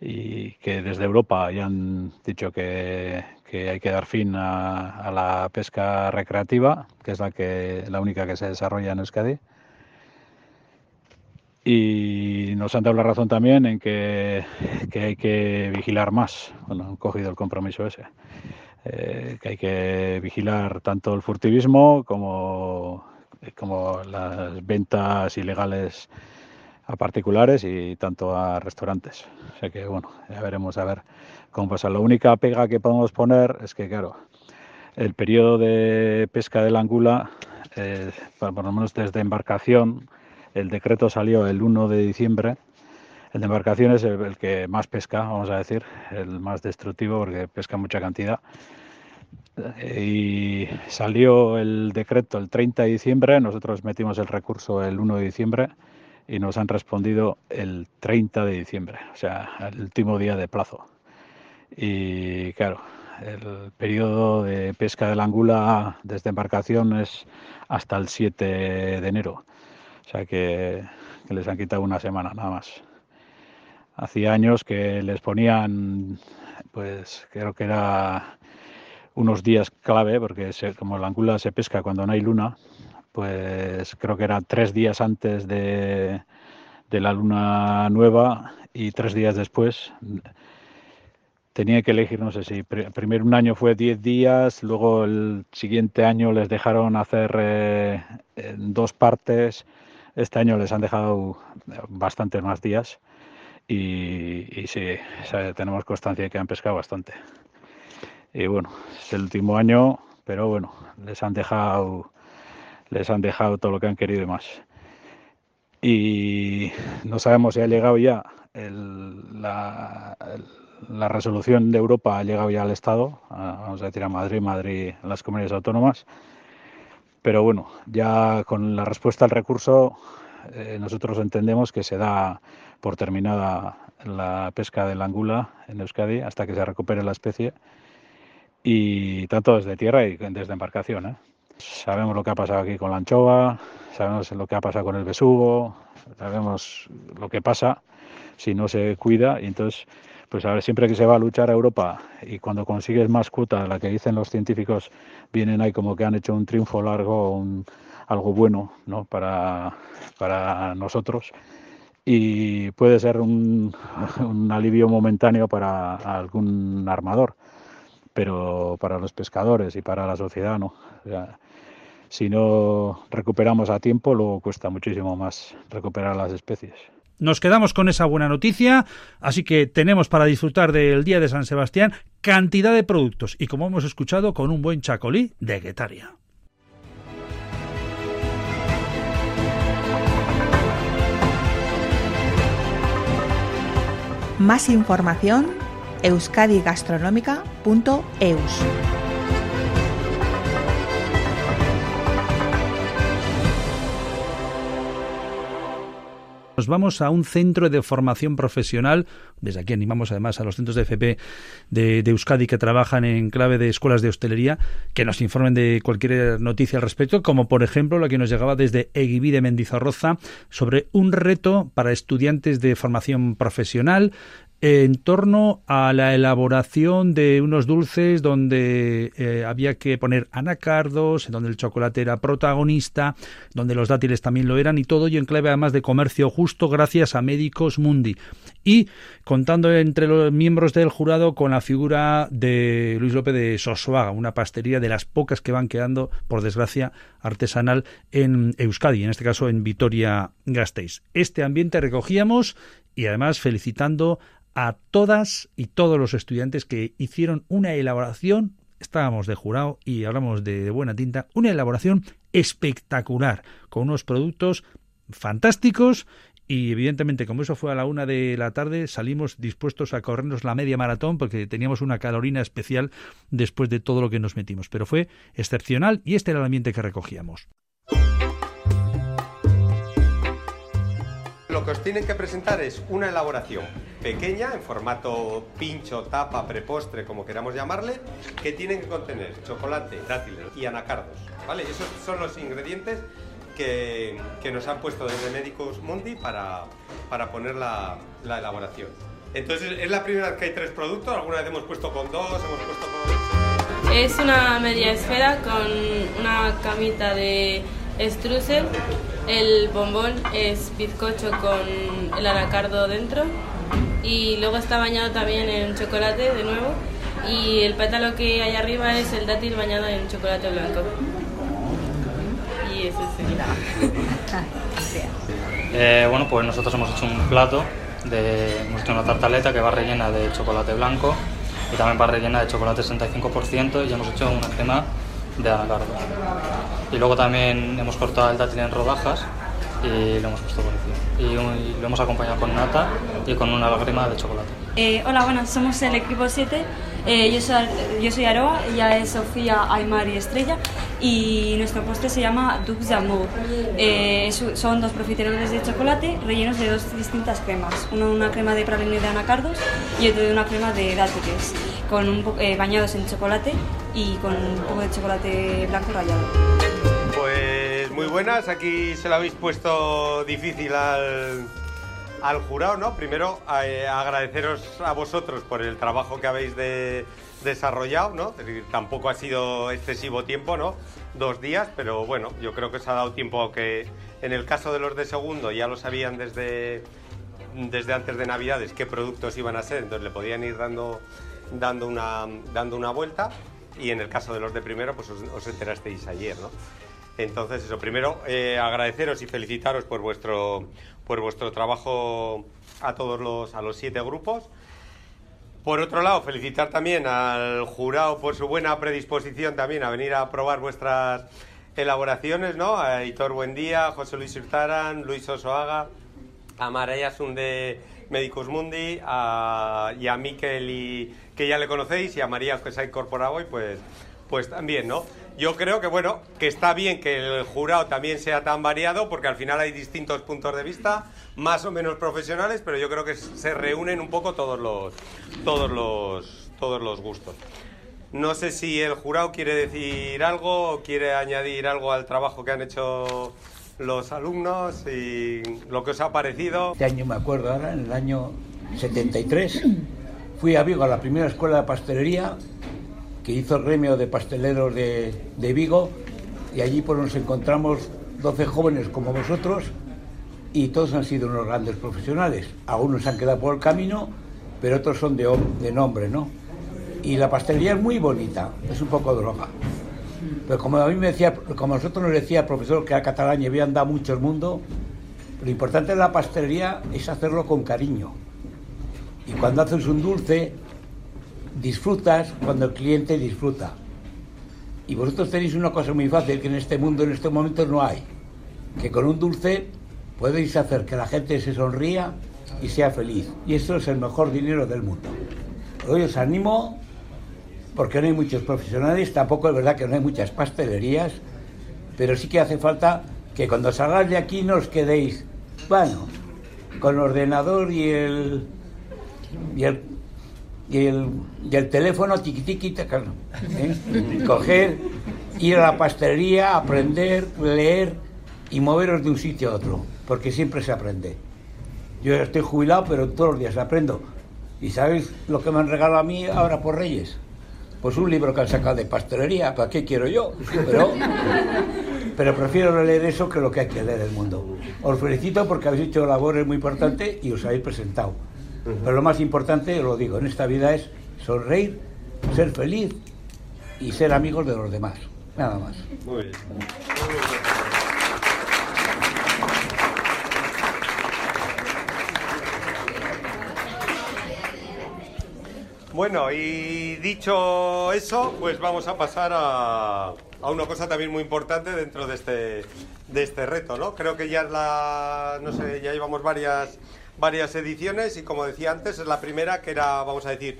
y que desde Europa ya han dicho que, que hay que dar fin a, a, la pesca recreativa, que es la, que, la única que se desarrolla en Euskadi. Y nos han dado la razón también en que, que hay que vigilar más. Bueno, han cogido el compromiso ese. Eh, que hay que vigilar tanto el furtivismo como, como las ventas ilegales a particulares y tanto a restaurantes. O sea que bueno, ya veremos a ver cómo pasa. La única pega que podemos poner es que, claro, el periodo de pesca de la angula, eh, por lo menos desde embarcación, el decreto salió el 1 de diciembre. El de embarcación es el, el que más pesca, vamos a decir, el más destructivo porque pesca mucha cantidad. Y salió el decreto el 30 de diciembre, nosotros metimos el recurso el 1 de diciembre y nos han respondido el 30 de diciembre, o sea, el último día de plazo. Y claro, el periodo de pesca de la angula desde embarcación es hasta el 7 de enero, o sea que, les han quitado una semana nada más. Hacía años que les ponían, pues creo que era unos días clave, porque como la angula se pesca cuando no hay luna, pues creo que era tres días antes de, de, la luna nueva y tres días después. Tenía que elegir, no sé si pr primero un año fue diez días, luego el siguiente año les dejaron hacer eh, dos partes, este año les han dejado bastantes más días y, y sí, tenemos constancia de que han pescado bastante. Y bueno, es el último año, pero bueno, les han dejado les han dejado todo lo que han querido y más. Y no sabemos si ha llegado ya el, la, la, resolución de Europa, ha llegado ya al Estado, a, vamos a decir a Madrid, Madrid, las comunidades autónomas. Pero bueno, ya con la respuesta al recurso, eh, nosotros entendemos que se da por terminada la pesca de la angula en Euskadi hasta que se recupere la especie, y tanto desde tierra y desde embarcación. ¿eh? Sabemos lo que ha pasado aquí con la anchova, sabemos lo que ha pasado con el besugo, sabemos lo que pasa si no se cuida y entonces pues a ver, siempre que se va a luchar a Europa y cuando consigues más cuota, la que dicen los científicos, vienen ahí como que han hecho un triunfo largo, un, algo bueno ¿no? para, para nosotros y puede ser un, alivio momentáneo para algún armador, pero para los pescadores y para la sociedad no. Si no recuperamos a tiempo, luego cuesta muchísimo más recuperar las especies. Nos quedamos con esa buena noticia, así que tenemos para disfrutar del Día de San Sebastián cantidad de productos y como hemos escuchado con un buen chacolí de Guetaria. Más información. Nos vamos a un centro de formación profesional. Desde aquí animamos además a los centros de FP de, Euskadi que trabajan en clave de escuelas de hostelería que nos informen de cualquier noticia al respecto, como por ejemplo la que nos llegaba desde Eguibí de Mendizorroza sobre un reto para estudiantes de formación profesional en torno a la elaboración de unos dulces donde eh, había que poner anacardos, donde el chocolate era protagonista, donde los dátiles también lo eran y todo ello en clave además de comercio justo gracias a Médicos Mundi. Y contando entre los miembros del jurado con la figura de Luis López de Sosuaga, una pastería de las pocas que van quedando, por desgracia, artesanal en Euskadi, en este caso en Vitoria-Gasteiz. Este ambiente recogíamos y además felicitando a todas y todos los estudiantes que hicieron una elaboración, estábamos de jurado y hablamos de, buena tinta, una elaboración espectacular, con unos productos fantásticos y evidentemente como eso fue a la una de la tarde salimos dispuestos a corrernos la media maratón porque teníamos una calorina especial después de todo lo que nos metimos, pero fue excepcional y este era el ambiente que recogíamos. Lo que os tienen que presentar es una elaboración pequeña, en formato pincho, tapa, prepostre, como queramos llamarle, que tienen que contener chocolate, dátiles y anacardos. ¿vale? Esos son los ingredientes que, que nos han puesto desde Médicos Mundi para, para poner la, la, elaboración. Entonces, es la primera vez que hay tres productos, alguna vez hemos puesto con dos, hemos puesto con... Es una media esfera con una camita de strusel el bombón es bizcocho con el anacardo dentro. Y luego está bañado también en chocolate de nuevo. Y el pétalo que hay arriba es el dátil bañado en chocolate blanco. Eh, bueno, pues nosotros hemos hecho un plato, de, una tartaleta que va rellena de chocolate blanco y también va rellena de chocolate 65% y hemos hecho una crema de anacardo. Y luego también hemos cortado el dátil en rodajas y lo hemos puesto por encima. Y, y, lo hemos acompañado con nata y con una lágrima de chocolate. Eh, hola, bueno, somos el equipo 7. Eh, yo, soy, yo soy Aroa, ella es Sofía, Aymar y Estrella. Y nuestro postre se llama Dux d'Amour. Eh, son dos profiteroles de chocolate rellenos de dos distintas cremas. Uno una crema de praline de anacardos y otro de una crema de dátiles, con un eh, bañados en chocolate y con un poco de chocolate blanco rallado. Pues muy buenas, aquí se lo habéis puesto difícil al, al jurado, ¿no? Primero, eh, agradeceros a vosotros por el trabajo que habéis de, desarrollado, ¿no? Tampoco ha sido excesivo tiempo, ¿no? Dos días, pero bueno, yo creo que os ha dado tiempo que en el caso de los de segundo ya lo sabían desde, desde antes de Navidades qué productos iban a ser, entonces le podían ir dando, dando, una, dando una vuelta y en el caso de los de primero, pues os, os enterasteis ayer, ¿no? Entonces, eso, primero eh, agradeceros y felicitaros por vuestro, por vuestro trabajo a todos los, a los siete grupos. Por otro lado, felicitar también al jurado por su buena predisposición también a venir a probar vuestras elaboraciones, ¿no? A Hitor Buendía, José Luis Hurtaran, Luis Osoaga, a Maraya de Médicos Mundi, a, y a Miquel, y, que ya le conocéis, y a María, que se ha incorporado hoy, pues, pues también, ¿no? Yo creo que, bueno, que está bien que el jurado también sea tan variado, porque al final hay distintos puntos de vista, más o menos profesionales, pero yo creo que se reúnen un poco todos los, todos los, todos los gustos. No sé si el jurado quiere decir algo o quiere añadir algo al trabajo que han hecho los alumnos y lo que os ha parecido. Este año me acuerdo ahora, en el año 73, fui a Vigo a la primera escuela de pastelería que hizo el gremio de pasteleros de, de Vigo y allí pues nos encontramos 12 jóvenes como vosotros y todos han sido unos grandes profesionales. Algunos han quedado por el camino, pero otros son de, de nombre, ¿no? Y la pastelería es muy bonita, es un poco droga. Pero como a mí me decía, como a nosotros nos decía el profesor que era catalán y había andado mucho el mundo, lo importante de la pastelería es hacerlo con cariño. Y cuando haces un dulce, disfrutas cuando el cliente disfruta. Y vosotros tenéis una cosa muy fácil que en este mundo, en estos momentos, no hay. Que con un dulce podéis hacer que la gente se sonría y sea feliz. Y eso es el mejor dinero del mundo. Hoy os animo, porque no hay muchos profesionales, tampoco es verdad que no hay muchas pastelerías, pero sí que hace falta que cuando salgáis de aquí no os quedéis, bueno, con el ordenador y el, y el, y el, y el teléfono tiqui tiqui taca, ¿eh? coger, ir a la pastelería, aprender, leer y moveros de un sitio a otro, porque siempre se aprende. Yo estoy jubilado, pero todos los días aprendo. ¿Y sabéis lo que me han regalado a mí ahora por Reyes? Pues un libro que han sacado de pastelería, ¿para qué quiero yo? Pero, pero prefiero leer eso que lo que hay que leer el mundo. Os felicito porque habéis hecho labores muy importantes y os habéis presentado. Pero lo más importante, lo digo, en esta vida es sonreír, ser feliz y ser amigos de los demás. Nada más. Muy bien. Bueno, y dicho eso, pues vamos a pasar a, a una cosa también muy importante dentro de este, de este reto, ¿no? Creo que ya es la, no sé, ya llevamos varias, varias ediciones y como decía antes, es la primera que era, vamos a decir,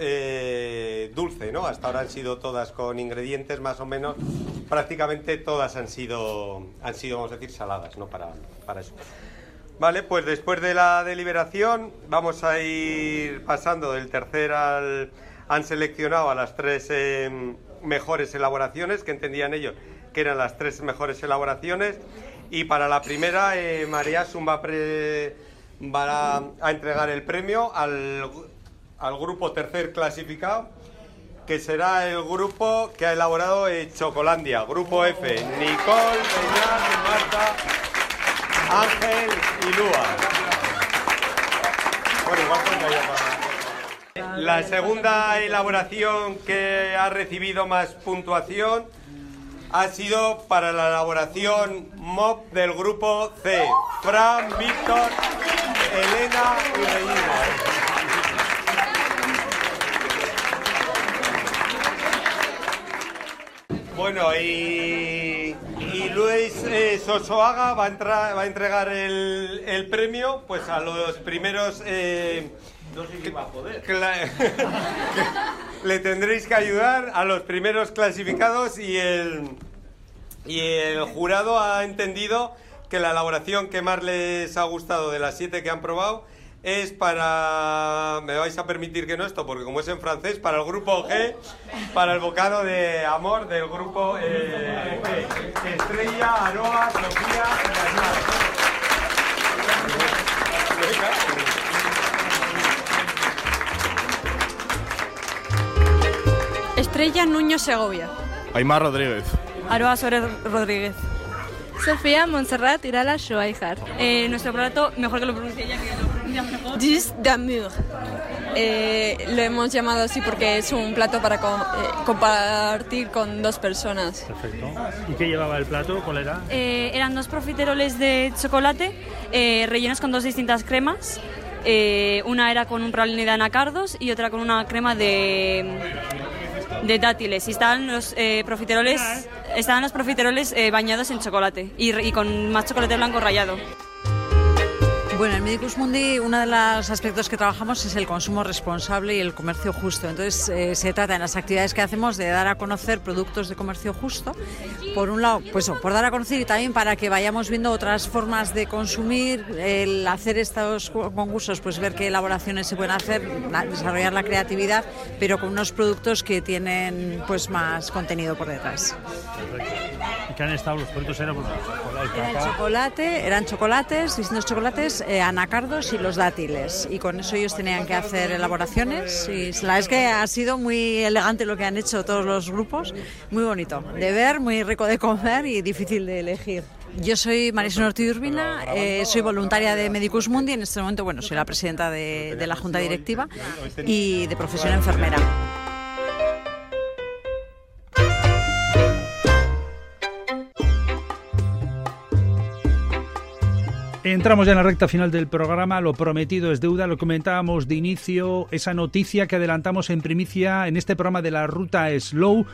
eh, dulce, ¿no? Hasta ahora han sido todas con ingredientes más o menos, prácticamente todas han sido, han sido, vamos a decir, saladas, ¿no? Para, para eso. Vale, pues después de la deliberación vamos a ir pasando del tercer al... Han seleccionado a las tres eh, mejores elaboraciones que entendían ellos que eran las tres mejores elaboraciones y para la primera eh, María Sun va, a, pre- va a- entregar el premio al, al grupo tercer clasificado que será el grupo que ha elaborado eh, Chocolandia, grupo F, Nicole, Beñat, Marta, Ángel y Lua. Para- La segunda elaboración que ha recibido más puntuación ha sido para la elaboración MOP del grupo C. Fran, Víctor, Elena y Reina. Bueno, y, y Luis eh, Sosoaga va a, entrar, va a entregar el, el premio pues a los primeros... eh, No sé si va a poder. le tendréis que ayudar a los primeros clasificados y el, y el jurado ha entendido que la elaboración que más les ha gustado de las siete que han probado es para, me vais a permitir que no esto, porque como es en francés, para el grupo G, para el bocado de amor del grupo eh, G. Estrella, Aroa, Sofía y Estrella Nuño Segovia. Aymar Rodríguez. Aroa Suárez Rodríguez. Sofía Montserrat Irala Schweiger. Eh, nuestro plato, mejor que lo pronuncie ella, que lo pronuncia mejor. Dix d'amour. Eh, lo hemos llamado así porque es un plato para co- eh, compartir con dos personas. Perfecto. ¿Y qué llevaba el plato? ¿Cuál era? Eh, eran dos profiteroles de chocolate eh, rellenos con dos distintas cremas. Eh, una era con un praline de anacardos y otra con una crema de, de dátiles. Y estaban los eh, profiteroles, estaban los profiteroles eh, bañados en chocolate y, y con más chocolate blanco rallado. Bueno, en Medicus Mundi uno de los aspectos que trabajamos es el consumo responsable y el comercio justo. Entonces eh, se trata en las actividades que hacemos de dar a conocer productos de comercio justo. Por un lado, pues por dar a conocer y también para que vayamos viendo otras formas de consumir, el hacer estos cu- concursos, pues ver qué elaboraciones se pueden hacer, la- desarrollar la creatividad, pero con unos productos que tienen pues más contenido por detrás. Perfecto. ¿Y ¿Y qué han estado los productos? Eran, el chocolate, eran chocolates, distintos chocolates, eh, anacardos y los dátiles. Y con eso ellos tenían que hacer elaboraciones. Y la es que ha sido muy elegante lo que han hecho todos los grupos. Muy bonito de ver, muy rico de comer y difícil de elegir. Yo soy Marisol Ortiz Urbina, eh, soy voluntaria de Medicus Mundi. En este momento, bueno, soy la presidenta de, de la junta directiva y de profesión enfermera. Entramos ya en la recta final del programa, lo prometido es deuda, lo comentábamos de inicio, esa noticia que adelantamos en primicia en este programa de la ruta Slow,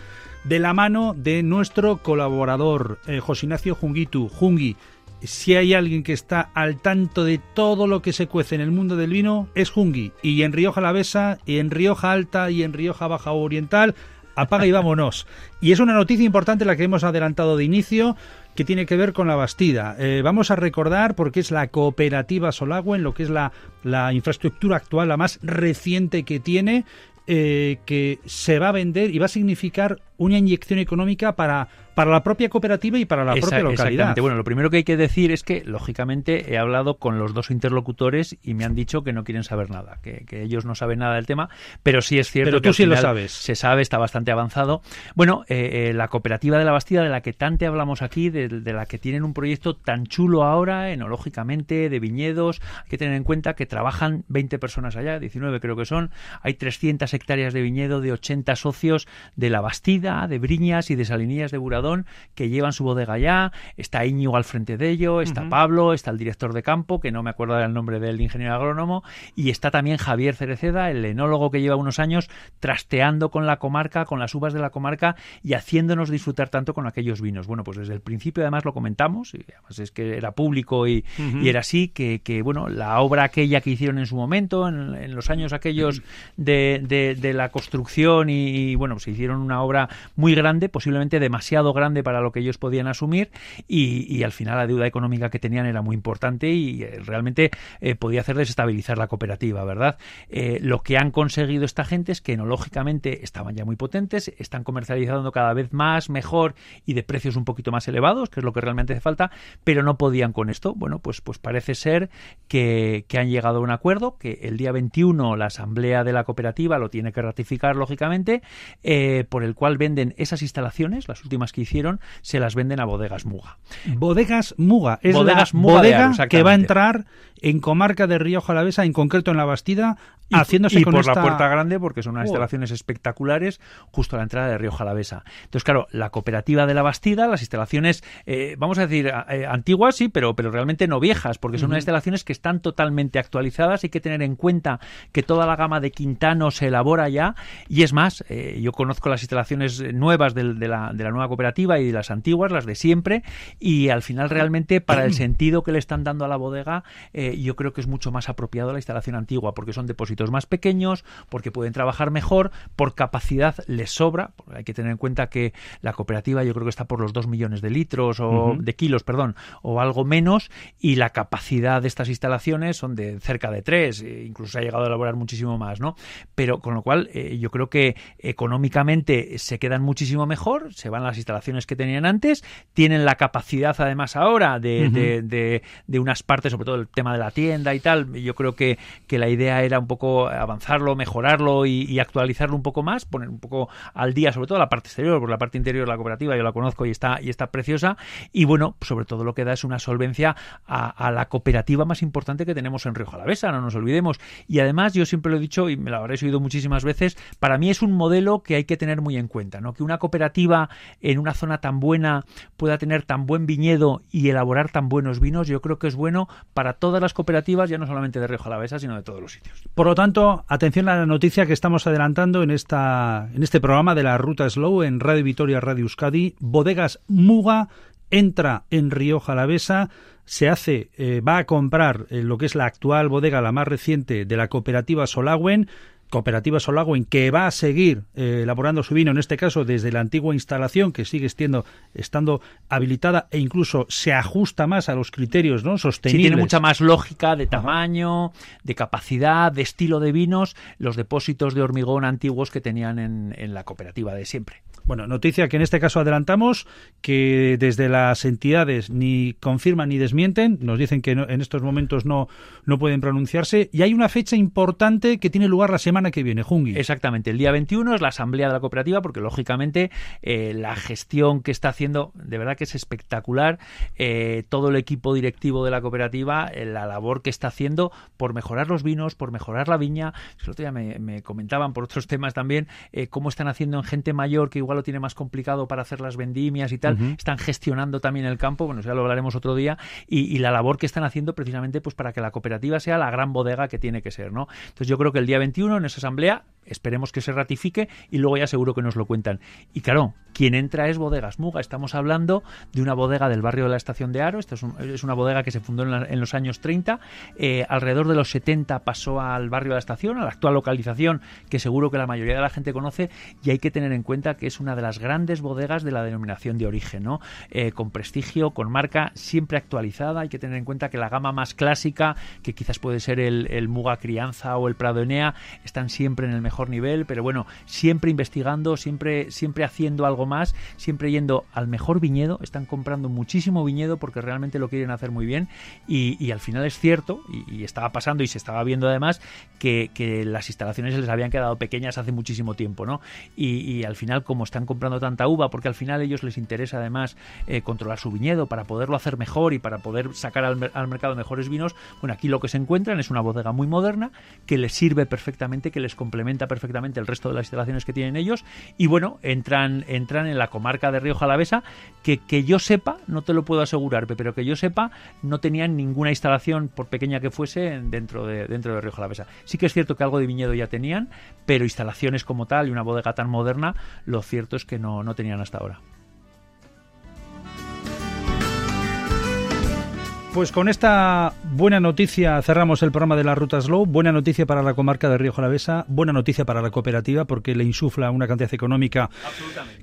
de la mano de nuestro colaborador, eh, José Ignacio Junguitu. Jungi, si hay alguien que está al tanto de todo lo que se cuece en el mundo del vino, es Jungi. Y en Rioja Alavesa, y en Rioja Alta, y en Rioja Baja Oriental, apaga y vámonos. Y es una noticia importante la que hemos adelantado de inicio, que tiene que ver con la Bastida. Eh, vamos a recordar porque es la cooperativa Solagüen, lo que es la, la infraestructura actual, la más reciente que tiene, eh, que se va a vender y va a significar una inyección económica para, para la propia cooperativa y para la Esa- propia localidad. Exactamente. Bueno, lo primero que hay que decir es que, lógicamente, he hablado con los dos interlocutores y me han dicho que no quieren saber nada, que, que ellos no saben nada del tema, pero sí es cierto Pero tú sí lo sabes. Se sabe, está bastante avanzado. Bueno, eh, eh, la cooperativa de la Bastida, de la que tanto hablamos aquí, de, de la que tienen un proyecto tan chulo ahora, enológicamente, de viñedos, hay que tener en cuenta que trabajan 20 personas allá, 19 creo que son, hay 300 hectáreas de viñedo de 80 socios de la Bastida, de Briñas y de Salinillas de Buradón, que llevan su bodega allá, está Íñigo al frente de ello, está Pablo, está el director de campo, que no me acuerdo el nombre del ingeniero agrónomo, y está también Javier Cereceda, el enólogo que lleva unos años trasteando con la comarca, con las uvas de la comarca y haciéndonos disfrutar tanto con aquellos vinos. Bueno, pues desde el principio además lo comentamos, y además es que era público y, era así, que, que, bueno, la obra aquella que hicieron en su momento, en, en los años aquellos de, de- de la construcción y, y, bueno, se hicieron una obra muy grande, posiblemente demasiado grande para lo que ellos podían asumir y, y al final la deuda económica que tenían era muy importante y eh, realmente eh, podía hacer desestabilizar la cooperativa, ¿verdad? Eh, lo que han conseguido esta gente es que enológicamente estaban ya muy potentes, están comercializando cada vez más, mejor y de precios un poquito más elevados, que es lo que realmente hace falta, pero no podían con esto. Bueno, pues, pues parece ser que, que han llegado a un acuerdo, que el día 21 la asamblea de la cooperativa lo tiene que ratificar, lógicamente, por el cual venden esas instalaciones, las últimas que hicieron, se las venden a bodegas Muga. Bodegas Muga. Es Bodegas la Muga bodega que va a entrar en comarca de Rioja Alavesa, en concreto en la Bastida, Y, haciéndose y con por esta... la puerta grande porque son unas Oh. instalaciones espectaculares justo a la entrada de Río Jalavesa. Entonces, claro, la cooperativa de la Bastida, las instalaciones, eh, vamos a decir, eh, antiguas, sí, pero, pero realmente no viejas, porque son unas instalaciones que están totalmente actualizadas. Hay que tener en cuenta que toda la gama de Quintano se elabora ya. Y es más, eh, yo conozco las instalaciones nuevas de, la, de la nueva cooperativa y las antiguas, las de siempre, y al final realmente para el sentido que le están dando a la bodega, eh, yo creo que es mucho más apropiado la instalación antigua, porque son depósitos más pequeños, porque pueden trabajar mejor, por capacidad les sobra, hay que tener en cuenta que la cooperativa yo creo que está por los 2 millones de litros o de kilos, perdón, o algo menos, y la capacidad de estas instalaciones son de cerca de 3, incluso se ha llegado a elaborar muchísimo más, ¿no? Pero con lo cual eh, yo creo que económicamente se quedan muchísimo mejor, se van a las instalaciones que tenían antes, tienen la capacidad además ahora de, de- de- de unas partes, sobre todo el tema de la tienda y tal, yo creo que, que la idea era un poco avanzarlo, mejorarlo y, actualizarlo un poco más, poner un poco al día, sobre todo la parte exterior, porque la parte interior de la cooperativa yo la conozco y está, y está preciosa, y bueno, sobre todo lo que da es una solvencia a, la cooperativa más importante que tenemos en Río Jalavesa, no nos olvidemos. Y además, yo siempre lo he dicho y me lo habréis oído muchísimas veces, para mí es un modelo que hay que tener muy en cuenta, ¿no? Que una cooperativa en una zona tan buena pueda tener tan buen viñedo y elaborar tan buenos vinos, yo creo que es bueno para todas las cooperativas, ya no solamente de Río Jalavesa, sino de todos los sitios. Por lo tanto, atención a la noticia que estamos adelantando en esta en este programa de la Ruta Slow en Radio Vitoria, Radio Euskadi. Bodegas Muga entra en Rioja Alavesa, se hace, eh, va a comprar eh, lo que es la actual bodega, la más reciente de la cooperativa Solagüen. Cooperativa Solagüen que va a seguir eh, elaborando su vino, en este caso desde la antigua instalación que sigue estando, estando habilitada e incluso se ajusta más a los criterios ¿no? Sí, sostenibles. tiene mucha más lógica de tamaño, de capacidad, de estilo de vinos, los depósitos de hormigón antiguos que tenían en, en la cooperativa de siempre. Bueno, noticia que en este caso adelantamos, que desde las entidades ni confirman ni desmienten, nos dicen que en estos momentos no, no pueden pronunciarse, y hay una fecha importante que tiene lugar la semana que viene, Jungi. Exactamente, el día 21 es la asamblea de la cooperativa, porque lógicamente eh, la gestión que está haciendo, de verdad que es espectacular, eh, todo el equipo directivo de la cooperativa, eh, la labor que está haciendo por mejorar los vinos, por mejorar la viña. El otro día me, comentaban por otros temas también cómo están haciendo en gente mayor que igual lo tiene más complicado para hacer las vendimias y tal, están gestionando también el campo, bueno, ya lo hablaremos otro día, y, la labor que están haciendo precisamente pues para que la cooperativa sea la gran bodega que tiene que ser, ¿no? Entonces yo creo que el día 21 en esa asamblea esperemos que se ratifique y luego ya seguro que nos lo cuentan. Y claro, quien entra es Bodegas Muga. Estamos hablando de una bodega del barrio de la Estación de Aro. Esta es, una bodega que se fundó en, los años 30. Eh, alrededor de los 70 pasó al barrio de la Estación, a la actual localización que seguro que la mayoría de la gente conoce. Y hay que tener en cuenta que es una de las grandes bodegas de la denominación de origen, ¿no? Eh, con prestigio, con marca siempre actualizada. Hay que tener en cuenta que la gama más clásica, que quizás puede ser el, Muga Crianza o el Prado Enea, están siempre en el mejor nivel, pero bueno, siempre investigando, siempre, siempre haciendo algo más, siempre yendo al mejor viñedo, están comprando muchísimo viñedo porque realmente lo quieren hacer muy bien y, al final es cierto, y, estaba pasando y se estaba viendo además, que, las instalaciones les habían quedado pequeñas hace muchísimo tiempo, ¿no? Y, al final, como están comprando tanta uva, porque al final a ellos les interesa además eh, controlar su viñedo para poderlo hacer mejor y para poder sacar al, al mercado mejores vinos, bueno, aquí lo que se encuentran es una bodega muy moderna que les sirve perfectamente, que les complementa perfectamente el resto de las instalaciones que tienen ellos y bueno, entran, entran en la comarca de Río Jalavesa que, que yo sepa, no te lo puedo asegurar, pero que yo sepa, no tenían ninguna instalación, por pequeña que fuese, dentro de, dentro de Río Jalavesa. Sí que es cierto que algo de viñedo ya tenían, pero instalaciones como tal y una bodega tan moderna, lo cierto es que no, no tenían hasta ahora. Pues con esta buena noticia cerramos el programa de la Ruta Slow. Buena noticia para la comarca de Río Jalavesa, buena noticia para la cooperativa porque le insufla una cantidad económica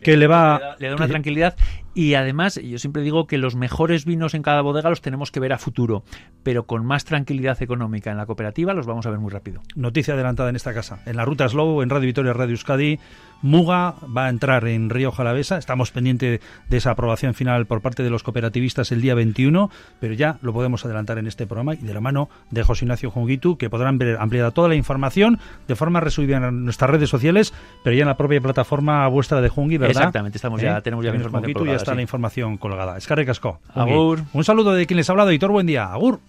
que le va... Le da, una tranquilidad y además yo siempre digo que los mejores vinos en cada bodega los tenemos que ver a futuro, pero con más tranquilidad económica en la cooperativa los vamos a ver muy rápido. Noticia adelantada en esta casa. En la Ruta Slow, en Radio Vitoria, Radio Euskadi, Muga va a entrar en Río Jalavesa. Estamos pendientes de esa aprobación final por parte de los cooperativistas el día 21, pero ya lo podemos adelantar en este programa y de la mano de José Ignacio Junguitu, que podrán ver ampliada toda la información de forma resumida en nuestras redes sociales, pero ya en la propia plataforma vuestra de Jungi, ¿verdad? Exactamente, estamos ya, ¿Eh? tenemos ya la información. Está la información colgada. Escarre Casco. Agur. Un saludo de quien les ha hablado, Hitor, buen día. Agur.